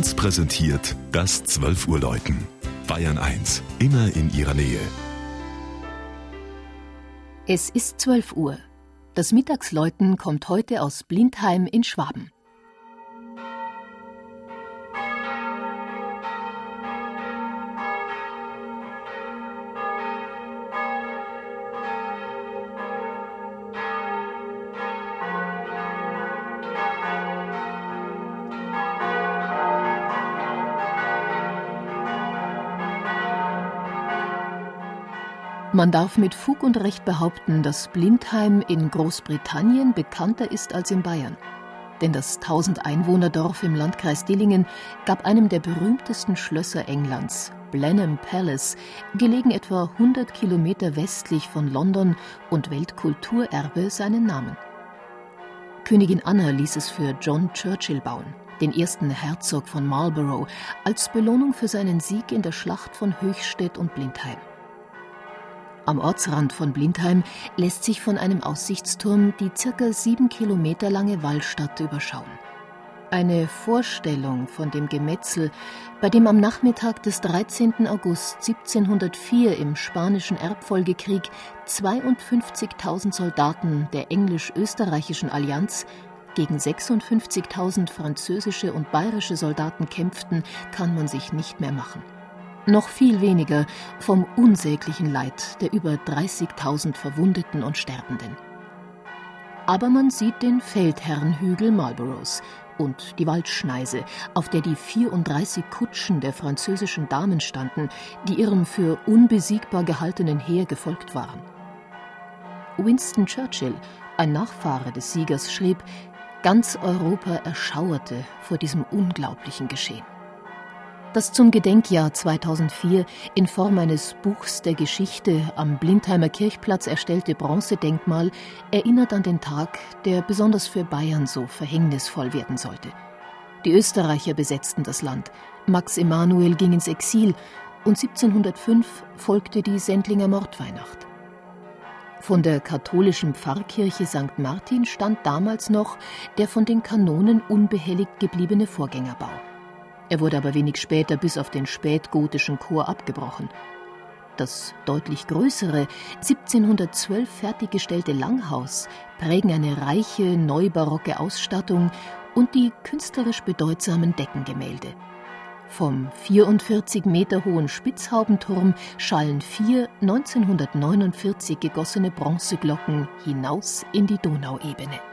1 präsentiert das 12 Uhr Läuten. Bayern 1, immer in ihrer Nähe. Es ist 12 Uhr. Das Mittagsläuten kommt heute aus Blindheim in Schwaben. Man darf mit Fug und Recht behaupten, dass Blindheim in Großbritannien bekannter ist als in Bayern. Denn das 1000 Einwohnerdorf im Landkreis Dillingen gab einem der berühmtesten Schlösser Englands, Blenheim Palace, gelegen etwa 100 Kilometer westlich von London und Weltkulturerbe, seinen Namen. Königin Anna ließ es für John Churchill bauen, den ersten Herzog von Marlborough, als Belohnung für seinen Sieg in der Schlacht von Höchstädt und Blindheim. Am Ortsrand von Blindheim lässt sich von einem Aussichtsturm die circa sieben Kilometer lange Wallstadt überschauen. Eine Vorstellung von dem Gemetzel, bei dem am Nachmittag des 13. August 1704 im Spanischen Erbfolgekrieg 52.000 Soldaten der englisch-österreichischen Allianz gegen 56.000 französische und bayerische Soldaten kämpften, kann man sich nicht mehr machen noch viel weniger vom unsäglichen Leid der über 30.000 Verwundeten und Sterbenden. Aber man sieht den Feldherrenhügel Marlboroughs und die Waldschneise, auf der die 34 Kutschen der französischen Damen standen, die ihrem für unbesiegbar gehaltenen Heer gefolgt waren. Winston Churchill, ein Nachfahre des Siegers, schrieb, ganz Europa erschauerte vor diesem unglaublichen Geschehen. Das zum Gedenkjahr 2004 in Form eines Buchs der Geschichte am Blindheimer Kirchplatz erstellte Bronzedenkmal erinnert an den Tag, der besonders für Bayern so verhängnisvoll werden sollte. Die Österreicher besetzten das Land, Max Emanuel ging ins Exil und 1705 folgte die Sendlinger Mordweihnacht. Von der katholischen Pfarrkirche St. Martin stand damals noch der von den Kanonen unbehelligt gebliebene Vorgängerbau. Er wurde aber wenig später bis auf den spätgotischen Chor abgebrochen. Das deutlich größere, 1712 fertiggestellte Langhaus prägen eine reiche neubarocke Ausstattung und die künstlerisch bedeutsamen Deckengemälde. Vom 44 Meter hohen Spitzhaubenturm schallen vier 1949 gegossene Bronzeglocken hinaus in die Donauebene.